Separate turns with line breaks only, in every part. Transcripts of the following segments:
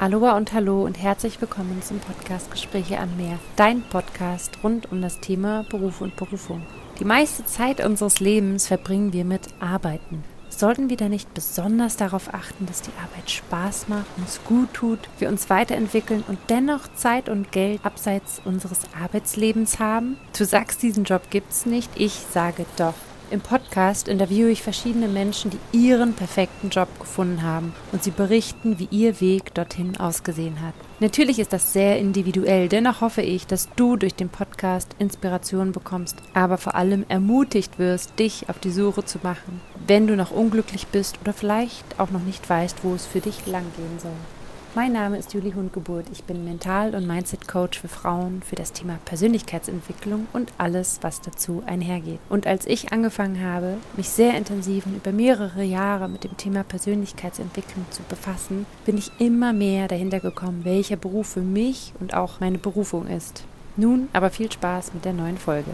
Aloha und Hallo und herzlich willkommen zum Podcast Gespräche am Meer, dein Podcast rund um das Thema Beruf und Berufung. Die meiste Zeit unseres Lebens verbringen wir mit Arbeiten. Sollten wir da nicht besonders darauf achten, dass die Arbeit Spaß macht, uns gut tut, wir uns weiterentwickeln und dennoch Zeit und Geld abseits unseres Arbeitslebens haben? Du sagst, diesen Job gibt's nicht, ich sage doch. Im Podcast interviewe ich verschiedene Menschen, die ihren perfekten Job gefunden haben und sie berichten, wie ihr Weg dorthin ausgesehen hat. Natürlich ist das sehr individuell, dennoch hoffe ich, dass du durch den Podcast Inspiration bekommst, aber vor allem ermutigt wirst, dich auf die Suche zu machen, wenn du noch unglücklich bist oder vielleicht auch noch nicht weißt, wo es für dich langgehen soll. Mein Name ist Julie Hundgeburt. Ich bin Mental- und Mindset-Coach für Frauen für das Thema Persönlichkeitsentwicklung und alles, was dazu einhergeht. Und als ich angefangen habe, mich sehr intensiv und über mehrere Jahre mit dem Thema Persönlichkeitsentwicklung zu befassen, bin ich immer mehr dahinter gekommen, welcher Beruf für mich und auch meine Berufung ist. Nun aber viel Spaß mit der neuen Folge.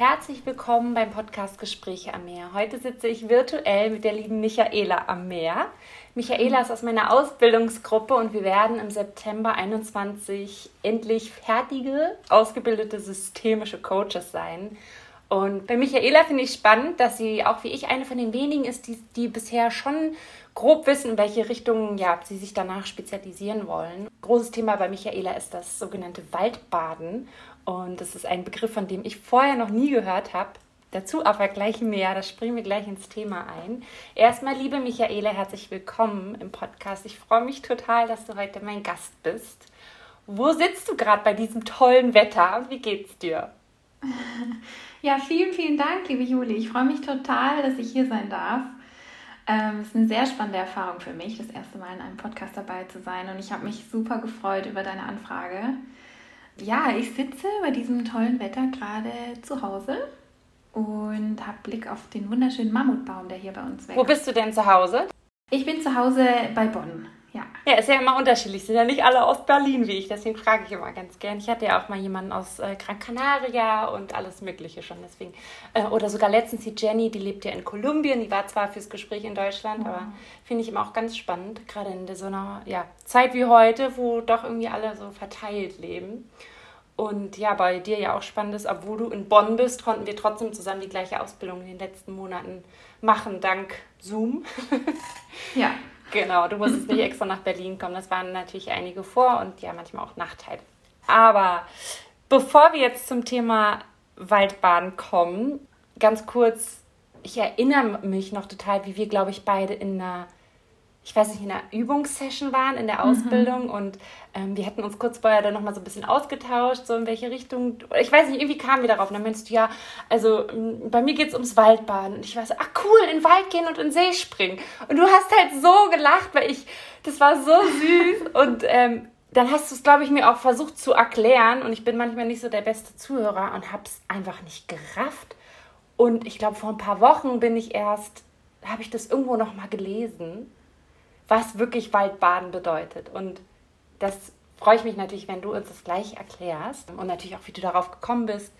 Herzlich willkommen beim Podcast Gespräche am Meer. Heute sitze ich virtuell mit der lieben Michaela am Meer. Michaela ist aus meiner Ausbildungsgruppe und wir werden im September 21 endlich fertige, ausgebildete systemische Coaches sein. Und bei Michaela finde ich spannend, dass sie auch wie ich eine von den wenigen ist, die, die bisher schon grob wissen, in welche Richtung ja, sie sich danach spezialisieren wollen. Großes Thema bei Michaela ist das sogenannte Waldbaden. Und das ist ein Begriff, von dem ich vorher noch nie gehört habe. Dazu aber gleich mehr, da springen wir gleich ins Thema ein. Erstmal, liebe Michaela, herzlich willkommen im Podcast. Ich freue mich total, dass du heute mein Gast bist. Wo sitzt du gerade bei diesem tollen Wetter und wie geht's dir?
Ja, vielen, vielen Dank, liebe Juli. Ich freue mich total, dass ich hier sein darf. Ähm, es ist eine sehr spannende Erfahrung für mich, das erste Mal in einem Podcast dabei zu sein. Und ich habe mich super gefreut über deine Anfrage. Ja, ich sitze bei diesem tollen Wetter gerade zu Hause und habe Blick auf den wunderschönen Mammutbaum, der hier bei uns wächst.
Wo bist du denn zu Hause?
Ich bin zu Hause bei Bonn. Ja.
ist ja immer unterschiedlich. Sind ja nicht alle aus Berlin wie ich, deswegen frage ich immer ganz gern. Ich hatte ja auch mal jemanden aus äh, Gran Canaria und alles Mögliche schon. Deswegen. Äh, oder sogar letztens die Jenny, die lebt ja in Kolumbien. Die war zwar fürs Gespräch in Deutschland, mhm. aber finde ich immer auch ganz spannend, gerade in so einer ja, Zeit wie heute, wo doch irgendwie alle so verteilt leben. Und ja, bei dir ja auch spannend ist, obwohl du in Bonn bist, konnten wir trotzdem zusammen die gleiche Ausbildung in den letzten Monaten machen, dank Zoom.
Ja.
Genau, du musstest nicht extra nach Berlin kommen. Das waren natürlich einige Vor- und ja, manchmal auch Nachteile. Aber bevor wir jetzt zum Thema Waldbaden kommen, ganz kurz, ich erinnere mich noch total, wie wir, glaube ich, beide in einer ich weiß nicht, in einer Übungssession waren in der mhm. Ausbildung mhm. und ähm, wir hatten uns kurz vorher dann nochmal so ein bisschen ausgetauscht, so in welche Richtung. Ich weiß nicht, irgendwie kamen wir darauf. Und dann meinst du, ja, also bei mir geht es ums Waldbaden. Und ich war so, ach cool, in den Wald gehen und in den See springen. Und du hast halt so gelacht, weil ich, das war so süß. und ähm, dann hast du es, glaube ich, mir auch versucht zu erklären. Und ich bin manchmal nicht so der beste Zuhörer und habe es einfach nicht gerafft. Und ich glaube, vor ein paar Wochen bin ich erst, habe ich das irgendwo nochmal gelesen was wirklich Waldbaden bedeutet. Und das freue ich mich natürlich, wenn du uns das gleich erklärst und natürlich auch, wie du darauf gekommen bist.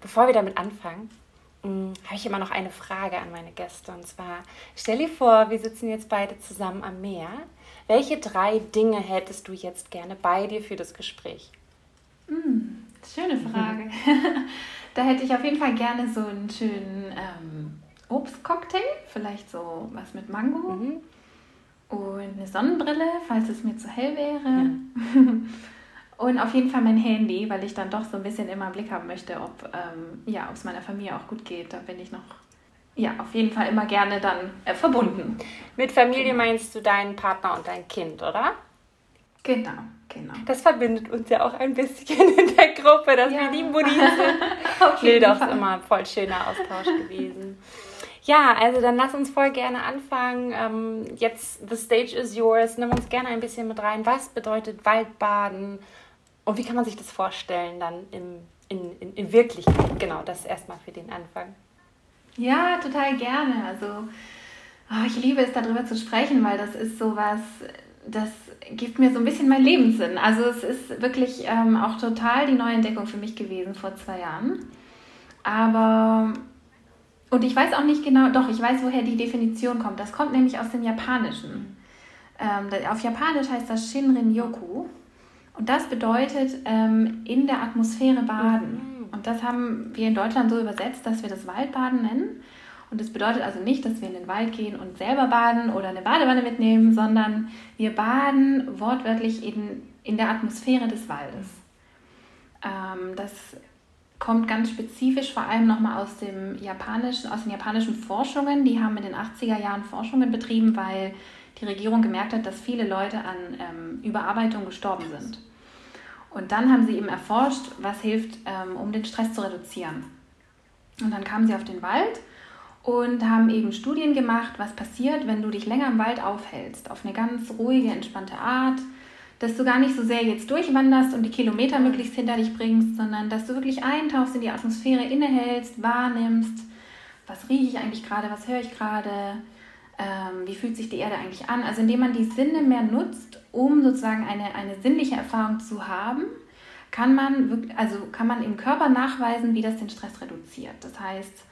Bevor wir damit anfangen, hm, habe ich immer noch eine Frage an meine Gäste. Und zwar, stell dir vor, wir sitzen jetzt beide zusammen am Meer. Welche drei Dinge hättest du jetzt gerne bei dir für das Gespräch?
Mm, schöne Frage. Mhm. da hätte ich auf jeden Fall gerne so einen schönen ähm, Obstcocktail, vielleicht so was mit Mango. Mhm und eine Sonnenbrille, falls es mir zu hell wäre. Ja. und auf jeden Fall mein Handy, weil ich dann doch so ein bisschen immer im Blick haben möchte, ob ähm, ja, es meiner Familie auch gut geht. Da bin ich noch ja, auf jeden Fall immer gerne dann äh, verbunden.
Mit Familie meinst du deinen Partner und dein Kind, oder?
Genau, genau.
Das verbindet uns ja auch ein bisschen in der Gruppe, dass ja. wir die Mutti sind. auf jeden nee, das ist immer ein voll schöner Austausch gewesen. Ja, also dann lass uns voll gerne anfangen. Ähm, jetzt, the stage is yours. Nimm uns gerne ein bisschen mit rein. Was bedeutet Waldbaden? Und wie kann man sich das vorstellen dann im, in, in, in Wirklichkeit? Genau, das erstmal für den Anfang.
Ja, total gerne. Also oh, ich liebe es, darüber zu sprechen, weil das ist sowas, das gibt mir so ein bisschen meinen Lebenssinn. Also es ist wirklich ähm, auch total die Neuentdeckung für mich gewesen vor zwei Jahren. Aber und ich weiß auch nicht genau, doch, ich weiß, woher die Definition kommt. Das kommt nämlich aus dem Japanischen. Ähm, auf Japanisch heißt das Shinrin Yoku. Und das bedeutet ähm, in der Atmosphäre baden. Und das haben wir in Deutschland so übersetzt, dass wir das Waldbaden nennen. Und das bedeutet also nicht, dass wir in den Wald gehen und selber baden oder eine Badewanne mitnehmen, sondern wir baden wortwörtlich in, in der Atmosphäre des Waldes. Ähm, das kommt ganz spezifisch vor allem nochmal aus, dem japanischen, aus den japanischen Forschungen. Die haben in den 80er Jahren Forschungen betrieben, weil die Regierung gemerkt hat, dass viele Leute an ähm, Überarbeitung gestorben sind. Und dann haben sie eben erforscht, was hilft, ähm, um den Stress zu reduzieren. Und dann kamen sie auf den Wald und haben eben Studien gemacht, was passiert, wenn du dich länger im Wald aufhältst, auf eine ganz ruhige, entspannte Art, dass du gar nicht so sehr jetzt durchwanderst und die Kilometer möglichst hinter dich bringst, sondern dass du wirklich eintauchst in die Atmosphäre, innehältst, wahrnimmst, was rieche ich eigentlich gerade, was höre ich gerade, ähm, wie fühlt sich die Erde eigentlich an. Also indem man die Sinne mehr nutzt, um sozusagen eine, eine sinnliche Erfahrung zu haben, kann man, also kann man im Körper nachweisen, wie das den Stress reduziert. Das heißt,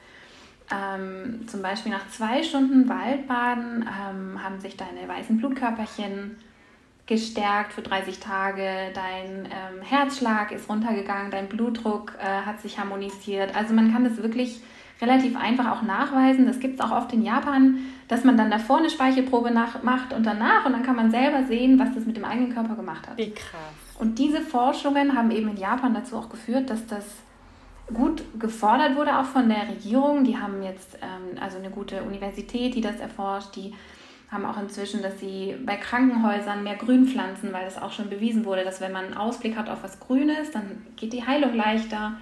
ähm, zum Beispiel nach zwei Stunden Waldbaden ähm, haben sich deine weißen Blutkörperchen gestärkt für 30 Tage, dein ähm, Herzschlag ist runtergegangen, dein Blutdruck äh, hat sich harmonisiert. Also man kann das wirklich relativ einfach auch nachweisen. Das gibt es auch oft in Japan, dass man dann davor eine Speichelprobe nach, macht und danach und dann kann man selber sehen, was das mit dem eigenen Körper gemacht hat.
Wie krass.
Und diese Forschungen haben eben in Japan dazu auch geführt, dass das gut gefordert wurde, auch von der Regierung. Die haben jetzt ähm, also eine gute Universität, die das erforscht. Die haben auch inzwischen, dass sie bei Krankenhäusern mehr Grün pflanzen, weil das auch schon bewiesen wurde, dass wenn man einen Ausblick hat auf was Grünes, dann geht die Heilung leichter.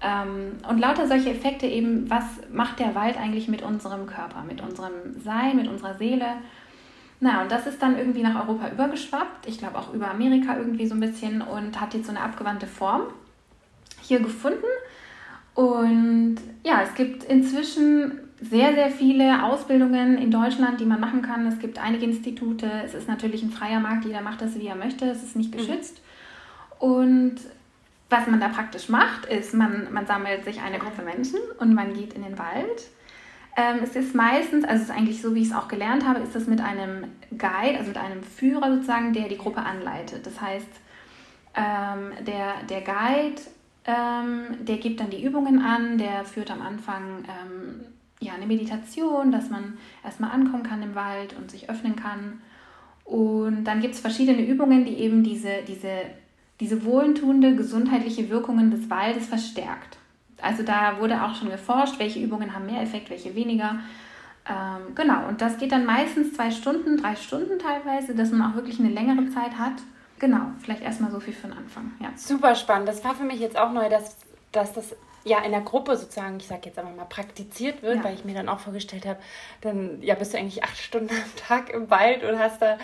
Ähm, und lauter solche Effekte eben, was macht der Wald eigentlich mit unserem Körper, mit unserem Sein, mit unserer Seele? Na, und das ist dann irgendwie nach Europa übergeschwappt, ich glaube auch über Amerika irgendwie so ein bisschen und hat jetzt so eine abgewandte Form hier gefunden. Und ja, es gibt inzwischen sehr, sehr viele Ausbildungen in Deutschland, die man machen kann. Es gibt einige Institute. Es ist natürlich ein freier Markt, jeder macht das, wie er möchte. Es ist nicht mhm. geschützt. Mhm. Und was man da praktisch macht, ist, man, man sammelt sich eine Gruppe Menschen und man geht in den Wald. Ähm, es ist meistens, also es ist eigentlich so, wie ich es auch gelernt habe, ist es mit einem Guide, also mit einem Führer sozusagen, der die Gruppe anleitet. Das heißt, ähm, der, der Guide, ähm, der gibt dann die Übungen an, der führt am Anfang ähm, ja, eine Meditation, dass man erstmal ankommen kann im Wald und sich öffnen kann. Und dann gibt es verschiedene Übungen, die eben diese, diese diese wohltuende gesundheitliche Wirkungen des Waldes verstärkt. Also da wurde auch schon geforscht, welche Übungen haben mehr Effekt, welche weniger. Ähm, genau, und das geht dann meistens zwei Stunden, drei Stunden teilweise, dass man auch wirklich eine längere Zeit hat. Genau, vielleicht erstmal so viel für den Anfang. Ja.
Super spannend. Das war für mich jetzt auch neu, dass, dass das ja in der Gruppe sozusagen, ich sage jetzt einfach mal, praktiziert wird, ja. weil ich mir dann auch vorgestellt habe, dann ja bist du eigentlich acht Stunden am Tag im Wald und hast da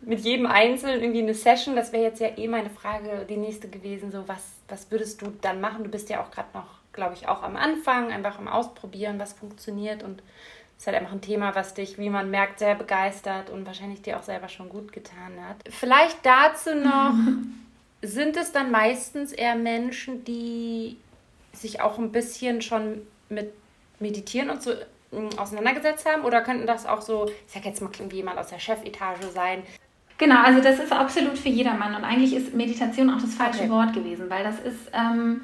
mit jedem Einzelnen irgendwie eine Session. Das wäre jetzt ja eh meine Frage, die nächste gewesen, so was, was würdest du dann machen? Du bist ja auch gerade noch, glaube ich, auch am Anfang, einfach am Ausprobieren, was funktioniert und ist halt einfach ein Thema, was dich, wie man merkt, sehr begeistert und wahrscheinlich dir auch selber schon gut getan hat. Vielleicht dazu noch, sind es dann meistens eher Menschen, die sich auch ein bisschen schon mit Meditieren und so mm, auseinandergesetzt haben? Oder könnten das auch so, ich sag jetzt mal, irgendwie jemand aus der Chefetage sein?
Genau, also das ist absolut für jedermann. Und eigentlich ist Meditation auch das falsche okay. Wort gewesen, weil das ist, ähm,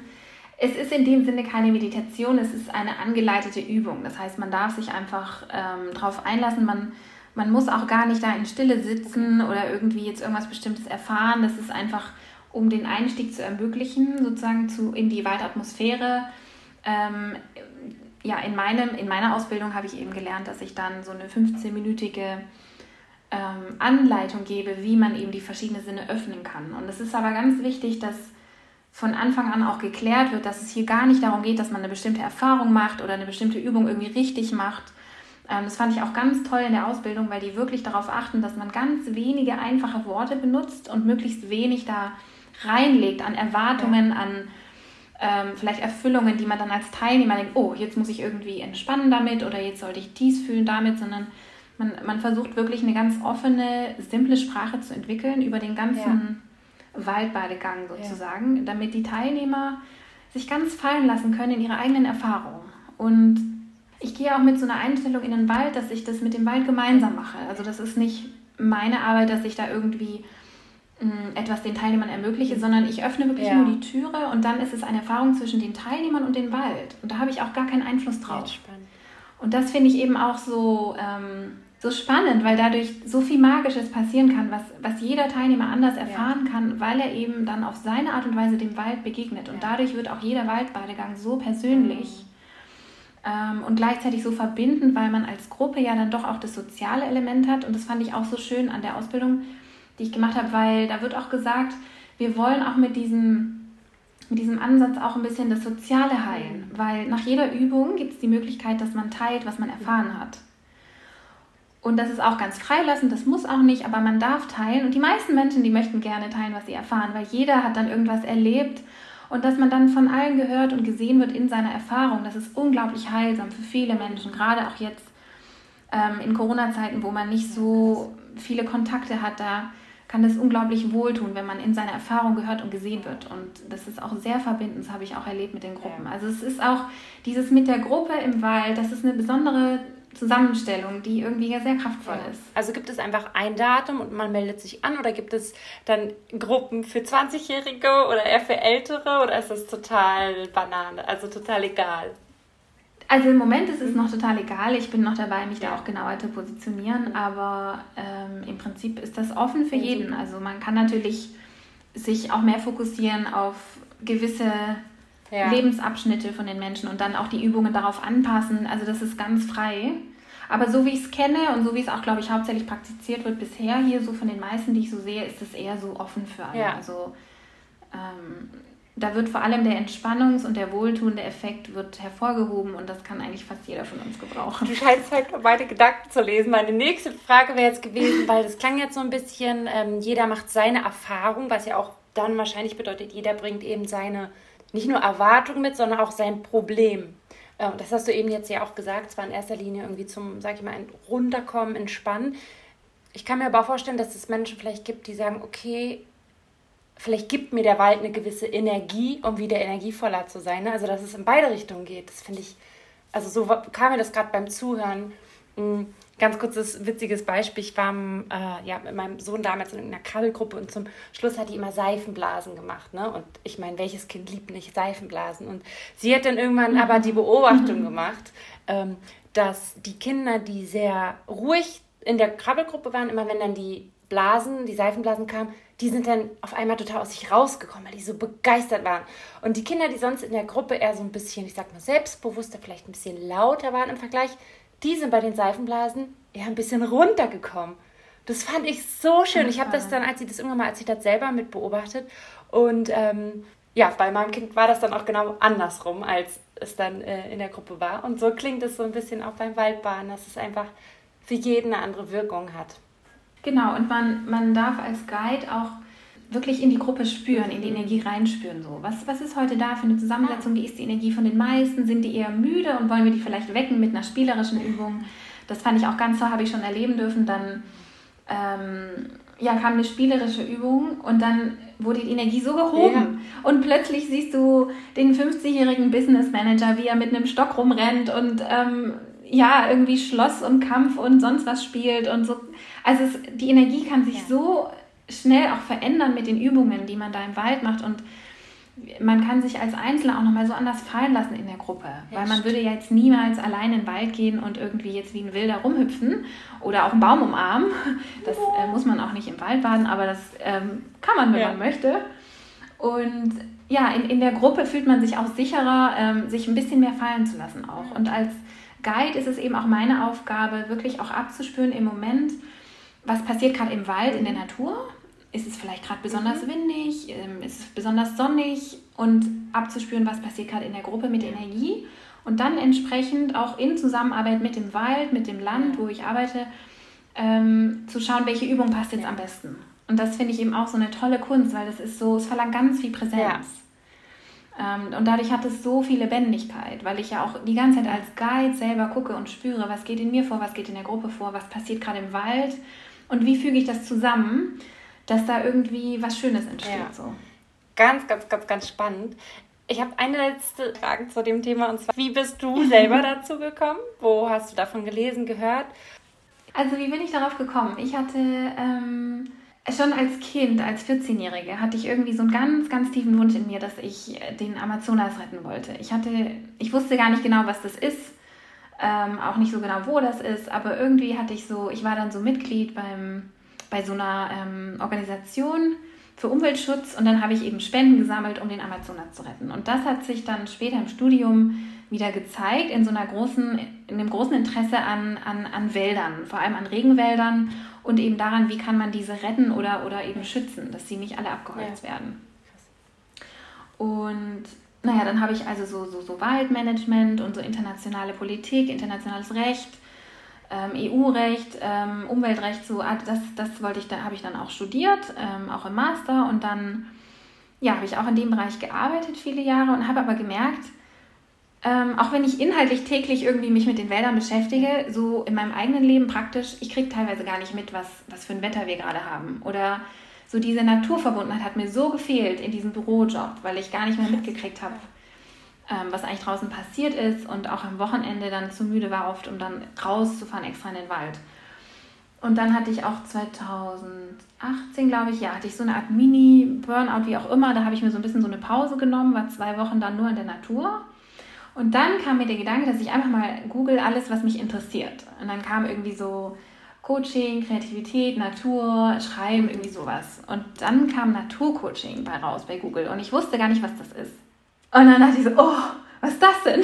es ist in dem Sinne keine Meditation, es ist eine angeleitete Übung. Das heißt, man darf sich einfach ähm, darauf einlassen, man, man muss auch gar nicht da in Stille sitzen oder irgendwie jetzt irgendwas Bestimmtes erfahren. Das ist einfach um den Einstieg zu ermöglichen, sozusagen zu, in die Waldatmosphäre. Ähm, ja, in, meinem, in meiner Ausbildung habe ich eben gelernt, dass ich dann so eine 15-minütige ähm, Anleitung gebe, wie man eben die verschiedenen Sinne öffnen kann. Und es ist aber ganz wichtig, dass von Anfang an auch geklärt wird, dass es hier gar nicht darum geht, dass man eine bestimmte Erfahrung macht oder eine bestimmte Übung irgendwie richtig macht. Ähm, das fand ich auch ganz toll in der Ausbildung, weil die wirklich darauf achten, dass man ganz wenige einfache Worte benutzt und möglichst wenig da reinlegt an Erwartungen, ja. an ähm, vielleicht Erfüllungen, die man dann als Teilnehmer denkt, oh, jetzt muss ich irgendwie entspannen damit oder jetzt sollte ich dies fühlen damit, sondern man, man versucht wirklich eine ganz offene, simple Sprache zu entwickeln über den ganzen ja. Waldbadegang sozusagen, ja. damit die Teilnehmer sich ganz fallen lassen können in ihre eigenen Erfahrungen. Und ich gehe auch mit so einer Einstellung in den Wald, dass ich das mit dem Wald gemeinsam mache. Also das ist nicht meine Arbeit, dass ich da irgendwie etwas den Teilnehmern ermögliche, sondern ich öffne wirklich ja. nur die Türe und dann ist es eine Erfahrung zwischen den Teilnehmern und dem Wald. Und da habe ich auch gar keinen Einfluss drauf. Und das finde ich eben auch so, ähm, so spannend, weil dadurch so viel Magisches passieren kann, was, was jeder Teilnehmer anders erfahren ja. kann, weil er eben dann auf seine Art und Weise dem Wald begegnet. Und dadurch wird auch jeder Waldbadegang so persönlich mhm. ähm, und gleichzeitig so verbindend, weil man als Gruppe ja dann doch auch das soziale Element hat. Und das fand ich auch so schön an der Ausbildung, die ich gemacht habe, weil da wird auch gesagt, wir wollen auch mit diesem mit diesem Ansatz auch ein bisschen das Soziale heilen, weil nach jeder Übung gibt es die Möglichkeit, dass man teilt, was man erfahren hat. Und das ist auch ganz freilassend, das muss auch nicht, aber man darf teilen. Und die meisten Menschen, die möchten gerne teilen, was sie erfahren, weil jeder hat dann irgendwas erlebt. Und dass man dann von allen gehört und gesehen wird in seiner Erfahrung, das ist unglaublich heilsam für viele Menschen, gerade auch jetzt ähm, in Corona-Zeiten, wo man nicht so viele Kontakte hat, da kann es unglaublich wohltun, wenn man in seiner Erfahrung gehört und gesehen wird. Und das ist auch sehr verbindend, das habe ich auch erlebt mit den Gruppen. Also es ist auch dieses mit der Gruppe im Wald, das ist eine besondere Zusammenstellung, die irgendwie sehr kraftvoll ist.
Also gibt es einfach ein Datum und man meldet sich an oder gibt es dann Gruppen für 20-Jährige oder eher für Ältere oder ist das total Banane, also total egal?
Also im Moment ist es noch total egal. Ich bin noch dabei, mich da auch genauer zu positionieren, aber ähm, im Prinzip ist das offen für jeden. Also man kann natürlich sich auch mehr fokussieren auf gewisse ja. Lebensabschnitte von den Menschen und dann auch die Übungen darauf anpassen. Also das ist ganz frei. Aber so wie ich es kenne und so wie es auch, glaube ich, hauptsächlich praktiziert wird bisher hier, so von den meisten, die ich so sehe, ist es eher so offen für alle. Ja. Also ähm, da wird vor allem der Entspannungs- und der wohltuende Effekt wird hervorgehoben und das kann eigentlich fast jeder von uns gebrauchen.
Du scheinst halt meine Gedanken zu lesen. Meine nächste Frage wäre jetzt gewesen, weil das klang jetzt so ein bisschen, ähm, jeder macht seine Erfahrung, was ja auch dann wahrscheinlich bedeutet, jeder bringt eben seine nicht nur Erwartung mit, sondern auch sein Problem. Äh, das hast du eben jetzt ja auch gesagt, zwar in erster Linie irgendwie zum, sag ich mal, ein Runterkommen, Entspannen. Ich kann mir aber auch vorstellen, dass es Menschen vielleicht gibt, die sagen, okay, vielleicht gibt mir der Wald eine gewisse Energie, um wieder energievoller zu sein. Ne? Also, dass es in beide Richtungen geht, das finde ich, also so kam mir das gerade beim Zuhören. Hm, Ganz kurzes, witziges Beispiel. Ich war äh, ja, mit meinem Sohn damals in einer Krabbelgruppe und zum Schluss hat die immer Seifenblasen gemacht. Ne? Und ich meine, welches Kind liebt nicht Seifenblasen? Und sie hat dann irgendwann mhm. aber die Beobachtung gemacht, ähm, dass die Kinder, die sehr ruhig in der Krabbelgruppe waren, immer wenn dann die Blasen, die Seifenblasen kamen, die sind dann auf einmal total aus sich rausgekommen, weil die so begeistert waren. Und die Kinder, die sonst in der Gruppe eher so ein bisschen, ich sag mal, selbstbewusster, vielleicht ein bisschen lauter waren im Vergleich, die sind bei den Seifenblasen ja ein bisschen runtergekommen. Das fand ich so schön. Ich habe das dann, als sie das irgendwann mal erzählt hat, selber mit beobachtet. Und ähm, ja, bei meinem Kind war das dann auch genau andersrum, als es dann äh, in der Gruppe war. Und so klingt es so ein bisschen auch beim Waldbahn, dass es einfach für jeden eine andere Wirkung hat.
Genau, und man, man darf als Guide auch wirklich in die Gruppe spüren, in die Energie reinspüren. So. Was, was ist heute da für eine Zusammensetzung? Wie ist die Energie von den meisten? Sind die eher müde und wollen wir die vielleicht wecken mit einer spielerischen Übung? Das fand ich auch ganz toll, habe ich schon erleben dürfen. Dann ähm, ja, kam eine spielerische Übung und dann wurde die Energie so gehoben. Ja. Und plötzlich siehst du den 50-jährigen Business Manager, wie er mit einem Stock rumrennt und ähm, ja, irgendwie Schloss und Kampf und sonst was spielt und so. Also es, die Energie kann sich ja. so schnell auch verändern mit den Übungen, die man da im Wald macht und man kann sich als Einzelner auch nochmal so anders fallen lassen in der Gruppe. Ja, weil man stimmt. würde ja jetzt niemals allein in den Wald gehen und irgendwie jetzt wie ein Wilder rumhüpfen oder auch einen Baum umarmen. Das äh, muss man auch nicht im Wald baden, aber das ähm, kann man, wenn ja. man möchte. Und ja, in, in der Gruppe fühlt man sich auch sicherer, ähm, sich ein bisschen mehr fallen zu lassen auch. Und als Guide ist es eben auch meine Aufgabe, wirklich auch abzuspüren im Moment, was passiert gerade im Wald, in der Natur. Ist es vielleicht gerade besonders mhm. windig? Ähm, ist es besonders sonnig? Und abzuspüren, was passiert gerade in der Gruppe mit der Energie. Und dann entsprechend auch in Zusammenarbeit mit dem Wald, mit dem Land, wo ich arbeite, ähm, zu schauen, welche Übung passt jetzt am besten. Und das finde ich eben auch so eine tolle Kunst, weil das ist so, es verlangt ganz viel Präsenz. Ja. Ähm, und dadurch hat es so viel Lebendigkeit, weil ich ja auch die ganze Zeit als Guide selber gucke und spüre, was geht in mir vor, was geht in der Gruppe vor, was passiert gerade im Wald und wie füge ich das zusammen, dass da irgendwie was Schönes entsteht. Ja. So.
Ganz, ganz, ganz, ganz spannend. Ich habe eine letzte Frage zu dem Thema und zwar, wie bist du selber dazu gekommen? Wo hast du davon gelesen, gehört?
Also wie bin ich darauf gekommen? Ich hatte ähm, schon als Kind, als 14-Jährige, hatte ich irgendwie so einen ganz, ganz tiefen Wunsch in mir, dass ich den Amazonas retten wollte. Ich hatte, ich wusste gar nicht genau, was das ist, ähm, auch nicht so genau, wo das ist, aber irgendwie hatte ich so, ich war dann so Mitglied beim, bei so einer ähm, Organisation für Umweltschutz und dann habe ich eben Spenden gesammelt, um den Amazonas zu retten. Und das hat sich dann später im Studium wieder gezeigt in so einer großen, in einem großen Interesse an, an, an Wäldern, vor allem an Regenwäldern und eben daran, wie kann man diese retten oder, oder eben schützen, dass sie nicht alle abgeholzt ja. werden. Und naja, dann habe ich also so, so, so Waldmanagement und so internationale Politik, internationales Recht, ähm, EU-Recht, ähm, Umweltrecht, so ah, das, das wollte ich, da habe ich dann auch studiert, ähm, auch im Master und dann ja, habe ich auch in dem Bereich gearbeitet viele Jahre und habe aber gemerkt, ähm, auch wenn ich inhaltlich täglich irgendwie mich mit den Wäldern beschäftige, so in meinem eigenen Leben praktisch, ich kriege teilweise gar nicht mit, was, was für ein Wetter wir gerade haben. Oder so diese Naturverbundenheit hat mir so gefehlt in diesem Bürojob, weil ich gar nicht mehr mitgekriegt habe, ähm, was eigentlich draußen passiert ist und auch am Wochenende dann zu müde war oft, um dann rauszufahren extra in den Wald. Und dann hatte ich auch 2018, glaube ich, ja, hatte ich so eine Art Mini-Burnout, wie auch immer. Da habe ich mir so ein bisschen so eine Pause genommen, war zwei Wochen dann nur in der Natur und dann kam mir der Gedanke, dass ich einfach mal google alles, was mich interessiert. Und dann kam irgendwie so Coaching, Kreativität, Natur, Schreiben, irgendwie sowas. Und dann kam Naturcoaching bei raus bei Google und ich wusste gar nicht, was das ist. Und dann dachte ich so, oh, was ist das denn?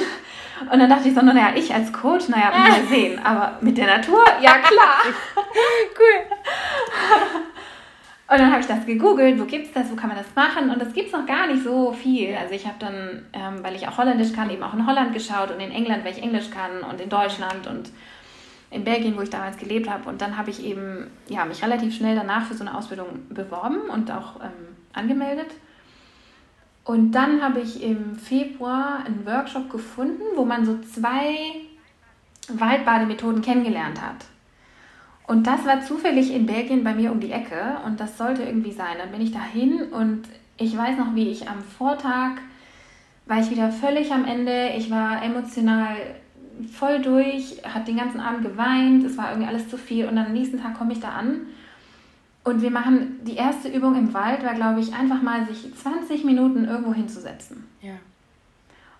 Und dann dachte ich so, naja, ich als Coach, naja, mal sehen. Aber mit der Natur, ja klar. cool. Und dann habe ich das gegoogelt, wo gibt es das, wo kann man das machen? Und das gibt es noch gar nicht so viel. Also ich habe dann, ähm, weil ich auch Holländisch kann, eben auch in Holland geschaut und in England, weil ich Englisch kann und in Deutschland und in Belgien, wo ich damals gelebt habe. Und dann habe ich eben ja, mich relativ schnell danach für so eine Ausbildung beworben und auch ähm, angemeldet. Und dann habe ich im Februar einen Workshop gefunden, wo man so zwei Waldbademethoden kennengelernt hat. Und das war zufällig in Belgien bei mir um die Ecke und das sollte irgendwie sein. Dann bin ich dahin und ich weiß noch, wie ich am Vortag war ich wieder völlig am Ende. Ich war emotional voll durch, hat den ganzen Abend geweint, es war irgendwie alles zu viel und dann am nächsten Tag komme ich da an und wir machen die erste Übung im Wald, war glaube ich einfach mal sich 20 Minuten irgendwo hinzusetzen. Ja.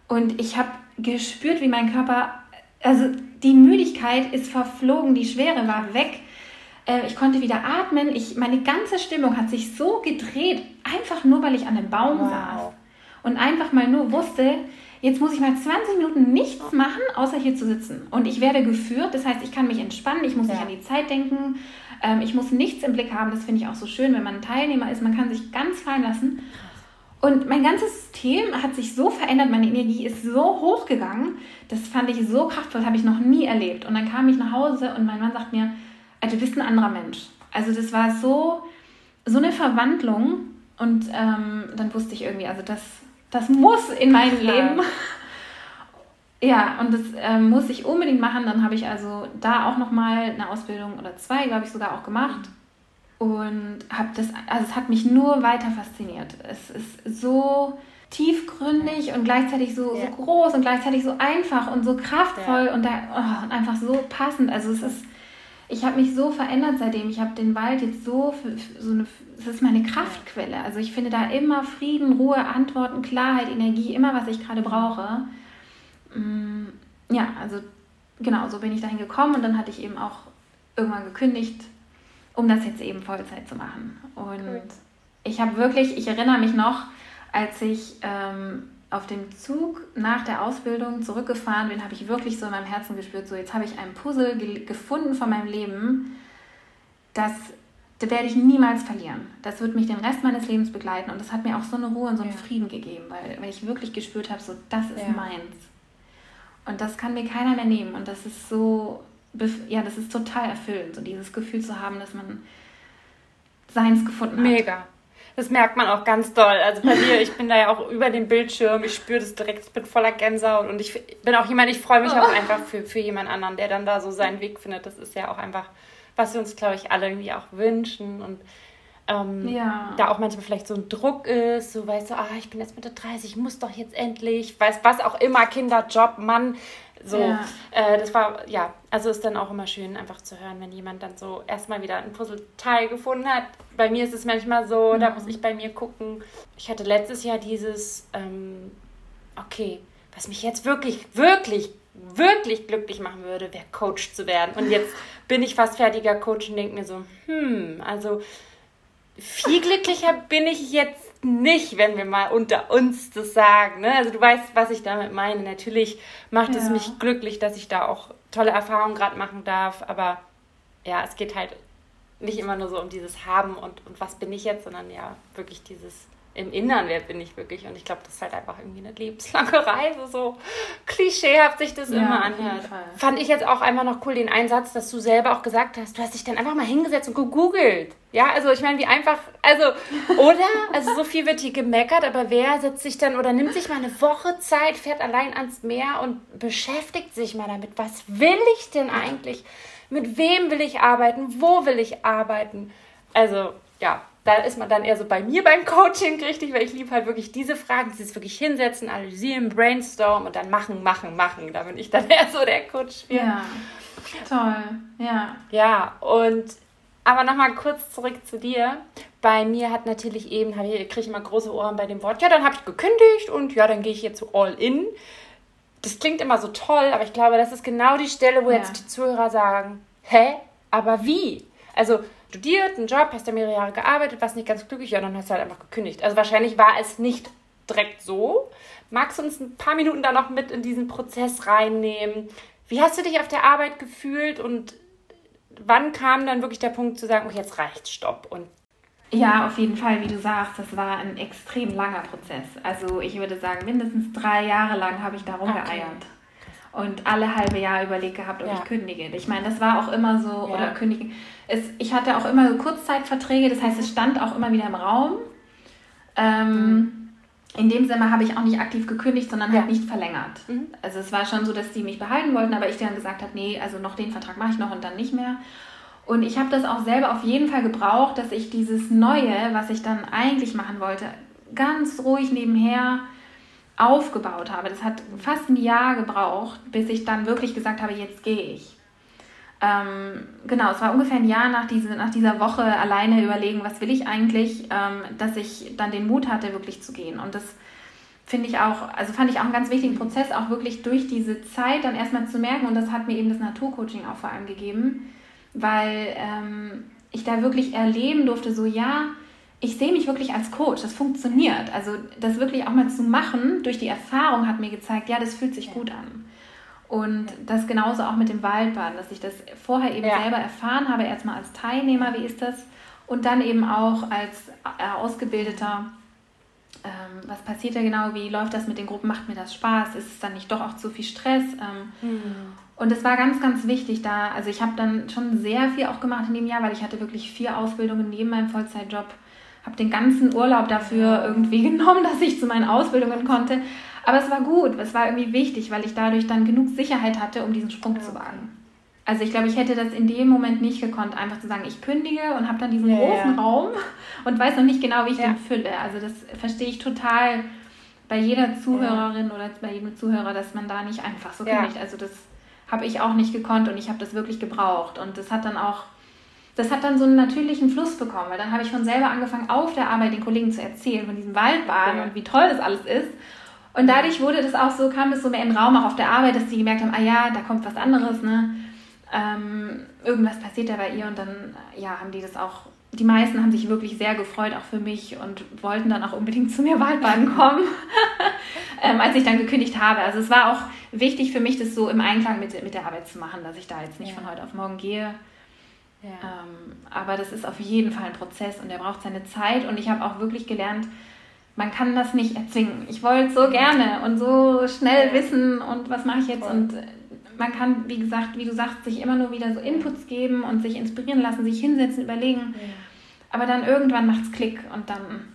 Und ich habe gespürt, wie mein Körper also die Müdigkeit ist verflogen, die Schwere war weg. Äh, ich konnte wieder atmen. Ich, meine ganze Stimmung hat sich so gedreht, einfach nur, weil ich an einem Baum wow. saß. Und einfach mal nur wusste, jetzt muss ich mal 20 Minuten nichts machen, außer hier zu sitzen. Und ich werde geführt, das heißt, ich kann mich entspannen, ich muss ja. nicht an die Zeit denken, ähm, ich muss nichts im Blick haben. Das finde ich auch so schön, wenn man ein Teilnehmer ist. Man kann sich ganz fallen lassen. Und mein ganzes System hat sich so verändert, meine Energie ist so hochgegangen, das fand ich so kraftvoll, das habe ich noch nie erlebt. Und dann kam ich nach Hause und mein Mann sagt mir, du bist ein anderer Mensch. Also das war so, so eine Verwandlung und ähm, dann wusste ich irgendwie, also das, das muss in mein Leben. ja, und das ähm, muss ich unbedingt machen. Dann habe ich also da auch nochmal eine Ausbildung oder zwei, glaube ich, sogar auch gemacht und habe das, also es hat mich nur weiter fasziniert. Es ist so tiefgründig und gleichzeitig so, ja. so groß und gleichzeitig so einfach und so kraftvoll ja. und, da, oh, einfach so passend. Also es ist, ich habe mich so verändert seitdem. Ich habe den Wald jetzt so, für, für so eine, es ist meine Kraftquelle. Also ich finde da immer Frieden, Ruhe, Antworten, Klarheit, Energie, immer was ich gerade brauche. Mm, ja, also genau, so bin ich dahin gekommen und dann hatte ich eben auch irgendwann gekündigt um das jetzt eben Vollzeit zu machen. Und cool. ich habe wirklich, ich erinnere mich noch, als ich ähm, auf dem Zug nach der Ausbildung zurückgefahren bin, habe ich wirklich so in meinem Herzen gespürt, so jetzt habe ich ein Puzzle ge gefunden von meinem Leben, das, das werde ich niemals verlieren. Das wird mich den Rest meines Lebens begleiten und das hat mir auch so eine Ruhe und so einen ja. Frieden gegeben, weil, weil ich wirklich gespürt habe, so das ist ja. meins. Und das kann mir keiner mehr nehmen und das ist so, ja, das ist total erfüllend, so dieses Gefühl zu haben, dass man seins gefunden hat.
Mega. Das merkt man auch ganz doll. Also bei mir, ich bin da ja auch über dem Bildschirm, ich spüre das direkt, ich bin voller Gänsehaut und ich bin auch jemand, ich freue mich auch einfach für, für jemand anderen, der dann da so seinen Weg findet. Das ist ja auch einfach, was wir uns, glaube ich, alle irgendwie auch wünschen und ähm, ja. da auch manchmal vielleicht so ein Druck ist, so weißt du, ah, ich bin jetzt Mitte 30, ich muss doch jetzt endlich, weiß was auch immer, Kinder, Job, Mann, so. Ja. Äh, das war, ja, also ist dann auch immer schön, einfach zu hören, wenn jemand dann so erstmal wieder ein Puzzleteil gefunden hat. Bei mir ist es manchmal so, mhm. da muss ich bei mir gucken. Ich hatte letztes Jahr dieses, ähm, okay, was mich jetzt wirklich, wirklich, wirklich glücklich machen würde, wäre Coach zu werden. Und jetzt bin ich fast fertiger Coach und denke mir so, hm, also viel glücklicher bin ich jetzt nicht, wenn wir mal unter uns das sagen. Ne? Also du weißt, was ich damit meine. Natürlich macht ja. es mich glücklich, dass ich da auch tolle Erfahrungen gerade machen darf. Aber ja, es geht halt nicht immer nur so um dieses Haben und, und was bin ich jetzt, sondern ja, wirklich dieses im Innern, wer bin ich wirklich? Und ich glaube, das ist halt einfach irgendwie eine lebenslange Reise, so klischeehaft sich das ja, immer anhört. Fand ich jetzt auch einfach noch cool, den Einsatz, dass du selber auch gesagt hast, du hast dich dann einfach mal hingesetzt und gegoogelt. Ja, also ich meine, wie einfach, also, oder? Also so viel wird hier gemeckert, aber wer setzt sich dann oder nimmt sich mal eine Woche Zeit, fährt allein ans Meer und beschäftigt sich mal damit, was will ich denn eigentlich? Mit wem will ich arbeiten? Wo will ich arbeiten? Also, ja, da ist man dann eher so bei mir beim Coaching richtig, weil ich liebe halt wirklich diese Fragen, dieses wirklich hinsetzen, analysieren, brainstormen und dann machen, machen, machen. Da bin ich dann eher so der Coach.
Für. Ja, toll, ja.
Ja, und aber nochmal kurz zurück zu dir. Bei mir hat natürlich eben, ich, kriege ich immer große Ohren bei dem Wort, ja, dann habe ich gekündigt und ja, dann gehe ich jetzt zu All In. Das klingt immer so toll, aber ich glaube, das ist genau die Stelle, wo ja. jetzt die Zuhörer sagen, hä, aber wie? Also studiert, einen Job, hast da mehrere Jahre gearbeitet, warst nicht ganz glücklich, ja, dann hast du halt einfach gekündigt. Also wahrscheinlich war es nicht direkt so. Magst du uns ein paar Minuten da noch mit in diesen Prozess reinnehmen? Wie hast du dich auf der Arbeit gefühlt und wann kam dann wirklich der Punkt zu sagen, oh, jetzt reicht Stopp und
ja, auf jeden Fall, wie du sagst, das war ein extrem langer Prozess. Also ich würde sagen, mindestens drei Jahre lang habe ich da rumgeeiert. Okay und alle halbe Jahr überlegt gehabt, ob ja. ich kündige. Ich meine, das war auch immer so, ja. oder kündigen. Es, ich hatte auch immer Kurzzeitverträge, das heißt, es stand auch immer wieder im Raum. Ähm, mhm. In dem Sinne habe ich auch nicht aktiv gekündigt, sondern halt ja. halt nicht verlängert. Mhm. Also es war schon so, dass die mich behalten wollten, aber ich dann gesagt habe, nee, also noch den Vertrag mache ich noch und dann nicht mehr. Und ich habe das auch selber auf jeden Fall gebraucht, dass ich dieses Neue, was ich dann eigentlich machen wollte, ganz ruhig nebenher aufgebaut habe. Das hat fast ein Jahr gebraucht, bis ich dann wirklich gesagt habe, jetzt gehe ich. Ähm, genau, es war ungefähr ein Jahr nach, diese, nach dieser Woche alleine überlegen, was will ich eigentlich, ähm, dass ich dann den Mut hatte, wirklich zu gehen. Und das finde ich auch, also fand ich auch einen ganz wichtigen Prozess, auch wirklich durch diese Zeit dann erstmal zu merken. Und das hat mir eben das Naturcoaching auch vor allem gegeben, weil ähm, ich da wirklich erleben durfte, so ja, ich sehe mich wirklich als Coach. Das funktioniert. Also das wirklich auch mal zu machen, durch die Erfahrung hat mir gezeigt, ja, das fühlt sich gut an. Und das genauso auch mit dem Waldbaden, dass ich das vorher eben ja. selber erfahren habe, erstmal als Teilnehmer, wie ist das? Und dann eben auch als äh, Ausgebildeter, ähm, was passiert da genau, wie läuft das mit den Gruppen, macht mir das Spaß, ist es dann nicht doch auch zu viel Stress? Ähm, mhm. Und es war ganz, ganz wichtig da, also ich habe dann schon sehr viel auch gemacht in dem Jahr, weil ich hatte wirklich vier Ausbildungen neben meinem Vollzeitjob habe den ganzen Urlaub dafür irgendwie genommen, dass ich zu meinen Ausbildungen konnte. Aber es war gut, es war irgendwie wichtig, weil ich dadurch dann genug Sicherheit hatte, um diesen Sprung okay. zu wagen. Also ich glaube, ich hätte das in dem Moment nicht gekonnt, einfach zu sagen, ich kündige und habe dann diesen ja, großen ja. Raum und weiß noch nicht genau, wie ich ja. den fülle. Also das verstehe ich total bei jeder Zuhörerin oder bei jedem Zuhörer, dass man da nicht einfach so kündigt. Also das habe ich auch nicht gekonnt und ich habe das wirklich gebraucht. Und das hat dann auch das hat dann so einen natürlichen Fluss bekommen, weil dann habe ich von selber angefangen, auf der Arbeit den Kollegen zu erzählen von diesem Waldbaden ja. und wie toll das alles ist. Und dadurch wurde das auch so, kam es so mehr in den Raum, auch auf der Arbeit, dass die gemerkt haben, ah ja, da kommt was anderes, ne? Ähm, irgendwas passiert da bei ihr und dann, ja, haben die das auch, die meisten haben sich wirklich sehr gefreut, auch für mich und wollten dann auch unbedingt zu mir Waldbaden kommen, ähm, als ich dann gekündigt habe. Also es war auch wichtig für mich, das so im Einklang mit, mit der Arbeit zu machen, dass ich da jetzt nicht ja. von heute auf morgen gehe. Ja. Ähm, aber das ist auf jeden Fall ein Prozess und der braucht seine Zeit. Und ich habe auch wirklich gelernt, man kann das nicht erzwingen. Ich wollte so gerne und so schnell wissen und was mache ich jetzt. Und man kann, wie gesagt, wie du sagst, sich immer nur wieder so Inputs geben und sich inspirieren lassen, sich hinsetzen, überlegen. Ja. Aber dann irgendwann macht es Klick und dann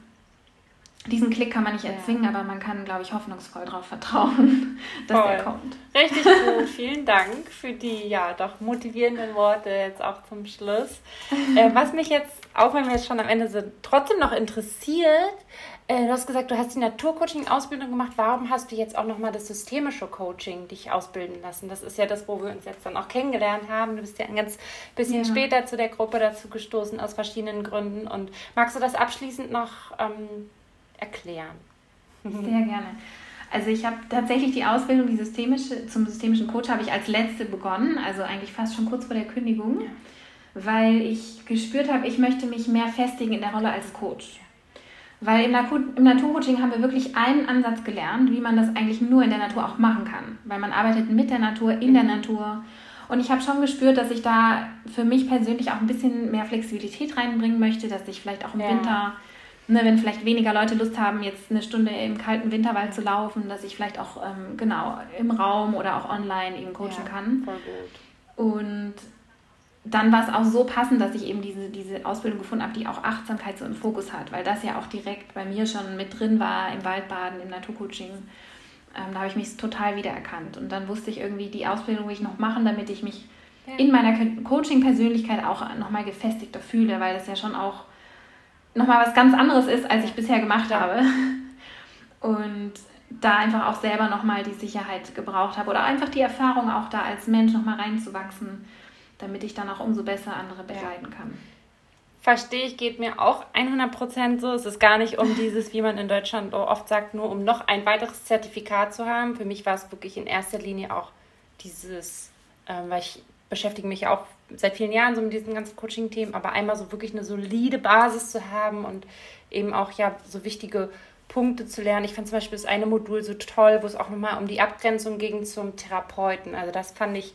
diesen Klick kann man nicht erzwingen, ja. aber man kann, glaube ich, hoffnungsvoll darauf vertrauen, dass Voll. der kommt.
Richtig gut. Vielen Dank für die ja doch motivierenden Worte jetzt auch zum Schluss. Äh, was mich jetzt, auch wenn wir jetzt schon am Ende sind, trotzdem noch interessiert, äh, du hast gesagt, du hast die Naturcoaching-Ausbildung gemacht. Warum hast du jetzt auch nochmal das systemische Coaching dich ausbilden lassen? Das ist ja das, wo wir uns jetzt dann auch kennengelernt haben. Du bist ja ein ganz bisschen ja. später zu der Gruppe dazu gestoßen, aus verschiedenen Gründen. Und magst du das abschließend noch ähm, erklären?
Sehr gerne. Also ich habe tatsächlich die Ausbildung die systemische, zum systemischen Coach habe ich als letzte begonnen, also eigentlich fast schon kurz vor der Kündigung, ja. weil ich gespürt habe, ich möchte mich mehr festigen in der Rolle als Coach. Weil im, Natur, im Naturcoaching haben wir wirklich einen Ansatz gelernt, wie man das eigentlich nur in der Natur auch machen kann. Weil man arbeitet mit der Natur, in der Natur. Und ich habe schon gespürt, dass ich da für mich persönlich auch ein bisschen mehr Flexibilität reinbringen möchte, dass ich vielleicht auch im ja. Winter, ne, wenn vielleicht weniger Leute Lust haben, jetzt eine Stunde im kalten Winterwald zu laufen, dass ich vielleicht auch ähm, genau im Raum oder auch online eben coachen ja, kann. Voll gut. Und dann war es auch so passend, dass ich eben diese, diese Ausbildung gefunden habe, die auch Achtsamkeit so im Fokus hat, weil das ja auch direkt bei mir schon mit drin war im Waldbaden, im Naturcoaching. Ähm, da habe ich mich total wiedererkannt. Und dann wusste ich irgendwie, die Ausbildung will ich noch machen, damit ich mich ja. in meiner Coaching-Persönlichkeit auch nochmal gefestigter fühle, weil das ja schon auch nochmal was ganz anderes ist, als ich bisher gemacht habe. Und da einfach auch selber nochmal die Sicherheit gebraucht habe oder einfach die Erfahrung auch da als Mensch nochmal reinzuwachsen damit ich dann auch umso besser andere begleiten kann.
Verstehe ich, geht mir auch 100% so. Es ist gar nicht um dieses, wie man in Deutschland oft sagt, nur um noch ein weiteres Zertifikat zu haben. Für mich war es wirklich in erster Linie auch dieses, ähm, weil ich beschäftige mich auch seit vielen Jahren so mit diesen ganzen Coaching-Themen, aber einmal so wirklich eine solide Basis zu haben und eben auch ja so wichtige Punkte zu lernen. Ich fand zum Beispiel das eine Modul so toll, wo es auch nochmal um die Abgrenzung ging zum Therapeuten. Also das fand ich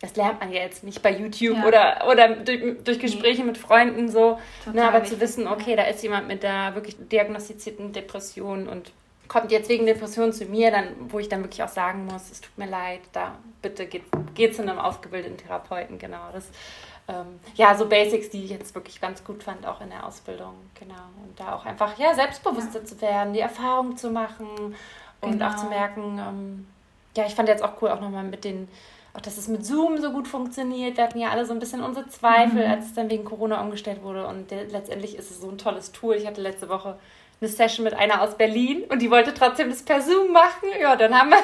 das lernt man ja jetzt nicht bei YouTube ja. oder, oder durch, durch Gespräche nee. mit Freunden so. Ne, aber zu wissen, okay, da ist jemand mit der wirklich diagnostizierten Depression und kommt jetzt wegen Depression zu mir, dann, wo ich dann wirklich auch sagen muss, es tut mir leid, da bitte geht, geht zu einem ausgebildeten Therapeuten, genau. Das, ähm, ja, so Basics, die ich jetzt wirklich ganz gut fand, auch in der Ausbildung, genau. Und da auch einfach, ja, selbstbewusster ja. zu werden, die Erfahrung zu machen und genau. auch zu merken, ähm, ja, ich fand jetzt auch cool, auch nochmal mit den auch dass es mit Zoom so gut funktioniert. Wir hatten ja alle so ein bisschen unsere Zweifel, mhm. als es dann wegen Corona umgestellt wurde. Und letztendlich ist es so ein tolles Tool. Ich hatte letzte Woche eine Session mit einer aus Berlin und die wollte trotzdem das per Zoom machen. Ja, dann haben wir,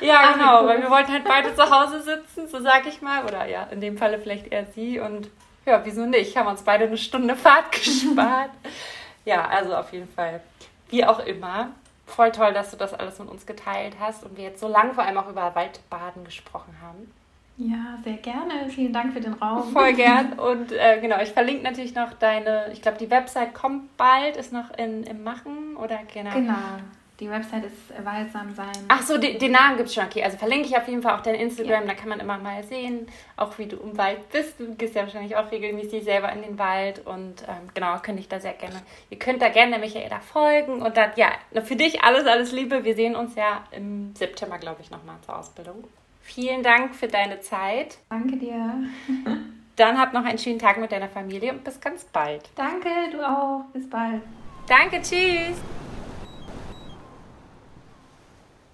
ja genau, weil wir wollten halt beide zu Hause sitzen, so sag ich mal. Oder ja, in dem Falle vielleicht eher sie. Und ja, wieso nicht? Haben uns beide eine Stunde Fahrt gespart. ja, also auf jeden Fall. Wie auch immer, voll toll, dass du das alles mit uns geteilt hast und wir jetzt so lange vor allem auch über Waldbaden gesprochen haben.
Ja, sehr gerne. Vielen Dank für den Raum.
Voll gern. Und äh, genau, ich verlinke natürlich noch deine, ich glaube, die Website kommt bald, ist noch in, im Machen oder
genau. Genau. Die Website ist Waldsam sein.
Ach so, den, den Namen gibt es schon. Okay, also verlinke ich auf jeden Fall auch dein Instagram, ja. da kann man immer mal sehen, auch wie du im Wald bist. Du gehst ja wahrscheinlich auch regelmäßig selber in den Wald und ähm, genau, könnte ich da sehr gerne. Ihr könnt da gerne der Michaela folgen und dann, ja, für dich alles, alles Liebe. Wir sehen uns ja im September, glaube ich, nochmal zur Ausbildung. Vielen Dank für deine Zeit.
Danke dir.
Dann habt noch einen schönen Tag mit deiner Familie und bis ganz bald.
Danke, du auch. Bis bald.
Danke, tschüss.